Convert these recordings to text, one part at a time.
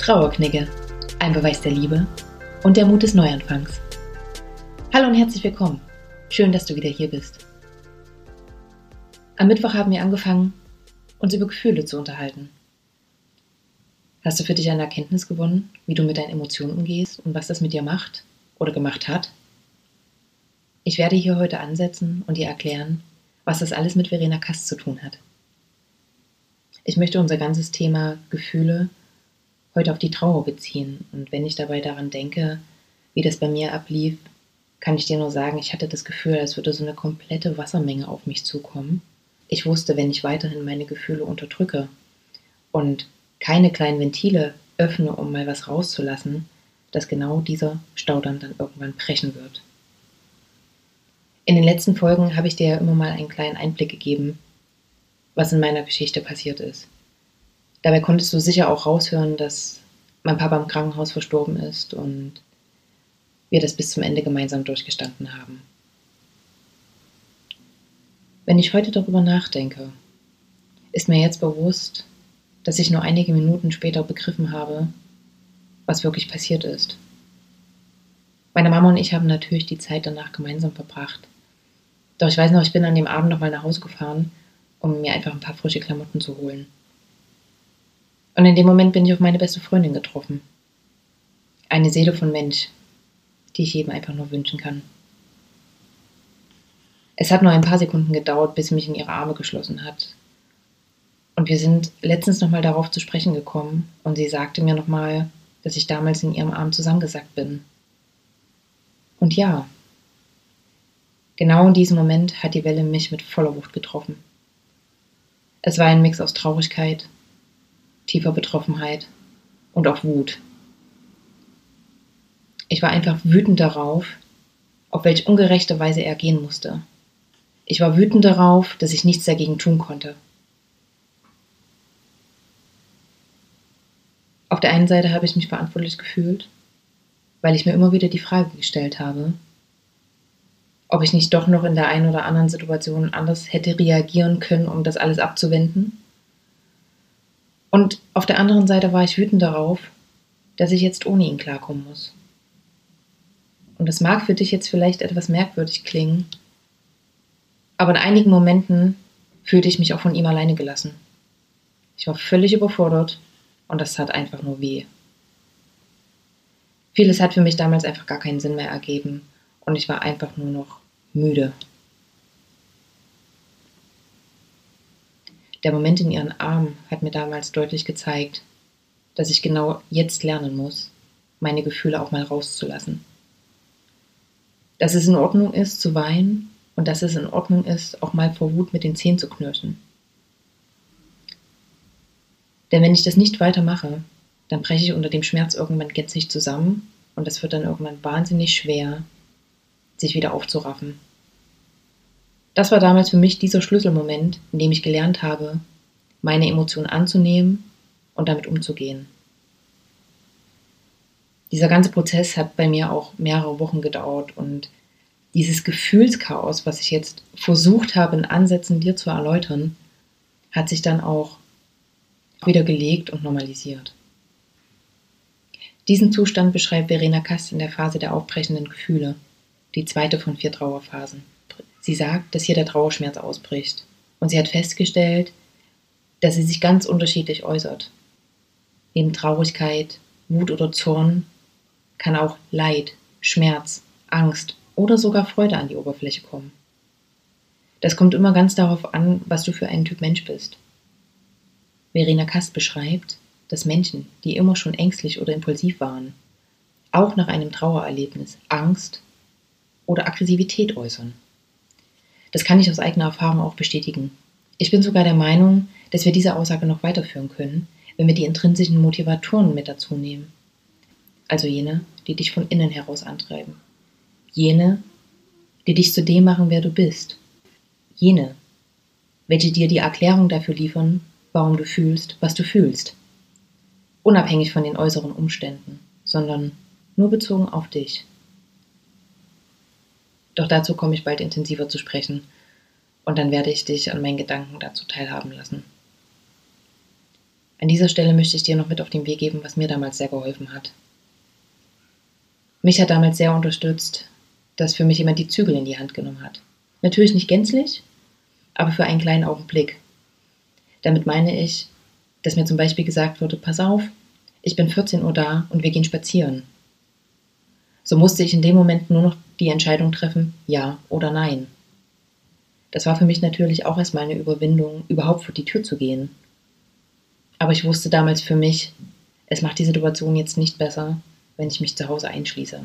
Trauerknigge, ein Beweis der Liebe und der Mut des Neuanfangs. Hallo und herzlich willkommen. Schön, dass du wieder hier bist. Am Mittwoch haben wir angefangen, uns über Gefühle zu unterhalten. Hast du für dich eine Erkenntnis gewonnen, wie du mit deinen Emotionen umgehst und was das mit dir macht oder gemacht hat? Ich werde hier heute ansetzen und dir erklären, was das alles mit Verena Kast zu tun hat. Ich möchte unser ganzes Thema Gefühle heute auf die Trauer beziehen. Und wenn ich dabei daran denke, wie das bei mir ablief, kann ich dir nur sagen, ich hatte das Gefühl, als würde so eine komplette Wassermenge auf mich zukommen. Ich wusste, wenn ich weiterhin meine Gefühle unterdrücke und keine kleinen Ventile öffne, um mal was rauszulassen, dass genau dieser Staudamm dann irgendwann brechen wird. In den letzten Folgen habe ich dir ja immer mal einen kleinen Einblick gegeben, was in meiner Geschichte passiert ist. Dabei konntest du sicher auch raushören, dass mein Papa im Krankenhaus verstorben ist und wir das bis zum Ende gemeinsam durchgestanden haben. Wenn ich heute darüber nachdenke, ist mir jetzt bewusst, dass ich nur einige Minuten später begriffen habe, was wirklich passiert ist. Meine Mama und ich haben natürlich die Zeit danach gemeinsam verbracht. Doch ich weiß noch, ich bin an dem Abend nochmal nach Hause gefahren um mir einfach ein paar frische Klamotten zu holen. Und in dem Moment bin ich auf meine beste Freundin getroffen. Eine Seele von Mensch, die ich jedem einfach nur wünschen kann. Es hat nur ein paar Sekunden gedauert, bis sie mich in ihre Arme geschlossen hat. Und wir sind letztens nochmal darauf zu sprechen gekommen und sie sagte mir nochmal, dass ich damals in ihrem Arm zusammengesackt bin. Und ja, genau in diesem Moment hat die Welle mich mit voller Wucht getroffen. Es war ein Mix aus Traurigkeit, tiefer Betroffenheit und auch Wut. Ich war einfach wütend darauf, auf welch ungerechte Weise er gehen musste. Ich war wütend darauf, dass ich nichts dagegen tun konnte. Auf der einen Seite habe ich mich verantwortlich gefühlt, weil ich mir immer wieder die Frage gestellt habe, ob ich nicht doch noch in der einen oder anderen Situation anders hätte reagieren können, um das alles abzuwenden. Und auf der anderen Seite war ich wütend darauf, dass ich jetzt ohne ihn klarkommen muss. Und das mag für dich jetzt vielleicht etwas merkwürdig klingen, aber in einigen Momenten fühlte ich mich auch von ihm alleine gelassen. Ich war völlig überfordert und das tat einfach nur weh. Vieles hat für mich damals einfach gar keinen Sinn mehr ergeben und ich war einfach nur noch müde. Der Moment in ihren Armen hat mir damals deutlich gezeigt, dass ich genau jetzt lernen muss, meine Gefühle auch mal rauszulassen. Dass es in Ordnung ist, zu weinen und dass es in Ordnung ist, auch mal vor Wut mit den Zähnen zu knirschen. Denn wenn ich das nicht weitermache, dann breche ich unter dem Schmerz irgendwann gänzlich zusammen und es wird dann irgendwann wahnsinnig schwer, sich wieder aufzuraffen. Das war damals für mich dieser Schlüsselmoment, in dem ich gelernt habe, meine Emotionen anzunehmen und damit umzugehen. Dieser ganze Prozess hat bei mir auch mehrere Wochen gedauert und dieses Gefühlschaos, was ich jetzt versucht habe, in Ansätzen dir zu erläutern, hat sich dann auch wieder gelegt und normalisiert. Diesen Zustand beschreibt Verena Kast in der Phase der aufbrechenden Gefühle die zweite von vier Trauerphasen. Sie sagt, dass hier der Trauerschmerz ausbricht. Und sie hat festgestellt, dass sie sich ganz unterschiedlich äußert. Neben Traurigkeit, Wut oder Zorn kann auch Leid, Schmerz, Angst oder sogar Freude an die Oberfläche kommen. Das kommt immer ganz darauf an, was du für ein Typ Mensch bist. Verena Kast beschreibt, dass Menschen, die immer schon ängstlich oder impulsiv waren, auch nach einem Trauererlebnis Angst, oder Aggressivität äußern. Das kann ich aus eigener Erfahrung auch bestätigen. Ich bin sogar der Meinung, dass wir diese Aussage noch weiterführen können, wenn wir die intrinsischen Motivatoren mit dazu nehmen. Also jene, die dich von innen heraus antreiben. Jene, die dich zu dem machen, wer du bist. Jene, welche dir die Erklärung dafür liefern, warum du fühlst, was du fühlst. Unabhängig von den äußeren Umständen, sondern nur bezogen auf dich. Doch dazu komme ich bald intensiver zu sprechen und dann werde ich dich an meinen Gedanken dazu teilhaben lassen. An dieser Stelle möchte ich dir noch mit auf den Weg geben, was mir damals sehr geholfen hat. Mich hat damals sehr unterstützt, dass für mich jemand die Zügel in die Hand genommen hat. Natürlich nicht gänzlich, aber für einen kleinen Augenblick. Damit meine ich, dass mir zum Beispiel gesagt wurde, pass auf, ich bin 14 Uhr da und wir gehen spazieren. So musste ich in dem Moment nur noch die Entscheidung treffen, ja oder nein. Das war für mich natürlich auch erstmal eine Überwindung, überhaupt vor die Tür zu gehen. Aber ich wusste damals für mich, es macht die Situation jetzt nicht besser, wenn ich mich zu Hause einschließe.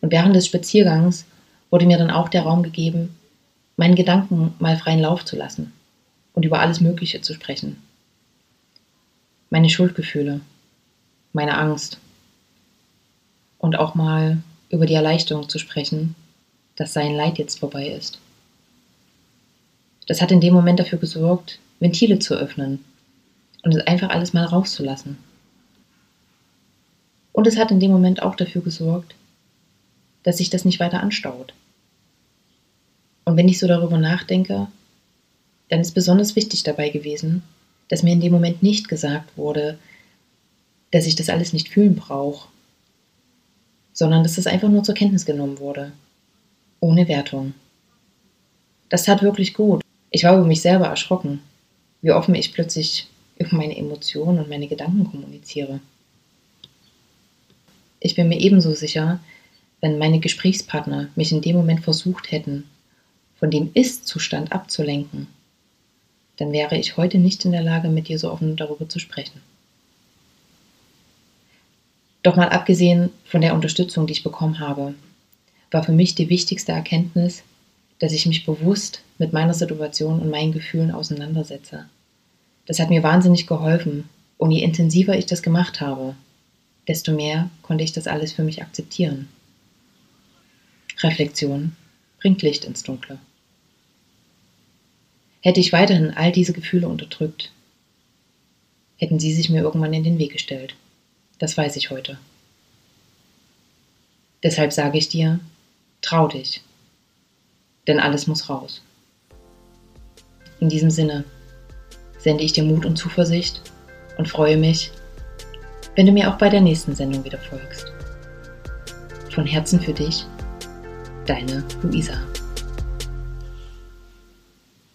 Und während des Spaziergangs wurde mir dann auch der Raum gegeben, meinen Gedanken mal freien Lauf zu lassen und über alles Mögliche zu sprechen. Meine Schuldgefühle, meine Angst und auch mal über die Erleichterung zu sprechen, dass sein Leid jetzt vorbei ist. Das hat in dem Moment dafür gesorgt, Ventile zu öffnen und es einfach alles mal rauszulassen. Und es hat in dem Moment auch dafür gesorgt, dass sich das nicht weiter anstaut. Und wenn ich so darüber nachdenke, dann ist besonders wichtig dabei gewesen, dass mir in dem Moment nicht gesagt wurde, dass ich das alles nicht fühlen brauche, sondern dass das einfach nur zur Kenntnis genommen wurde, ohne Wertung. Das tat wirklich gut. Ich war über mich selber erschrocken, wie offen ich plötzlich über meine Emotionen und meine Gedanken kommuniziere. Ich bin mir ebenso sicher, wenn meine Gesprächspartner mich in dem Moment versucht hätten, von dem Ist-Zustand abzulenken, dann wäre ich heute nicht in der Lage, mit dir so offen darüber zu sprechen. Doch mal abgesehen von der Unterstützung, die ich bekommen habe, war für mich die wichtigste Erkenntnis, dass ich mich bewusst mit meiner Situation und meinen Gefühlen auseinandersetze. Das hat mir wahnsinnig geholfen und je intensiver ich das gemacht habe, desto mehr konnte ich das alles für mich akzeptieren. Reflexion bringt Licht ins Dunkle. Hätte ich weiterhin all diese Gefühle unterdrückt, hätten sie sich mir irgendwann in den Weg gestellt. Das weiß ich heute. Deshalb sage ich dir, trau dich, denn alles muss raus. In diesem Sinne sende ich dir Mut und Zuversicht und freue mich, wenn du mir auch bei der nächsten Sendung wieder folgst. Von Herzen für dich, deine Luisa.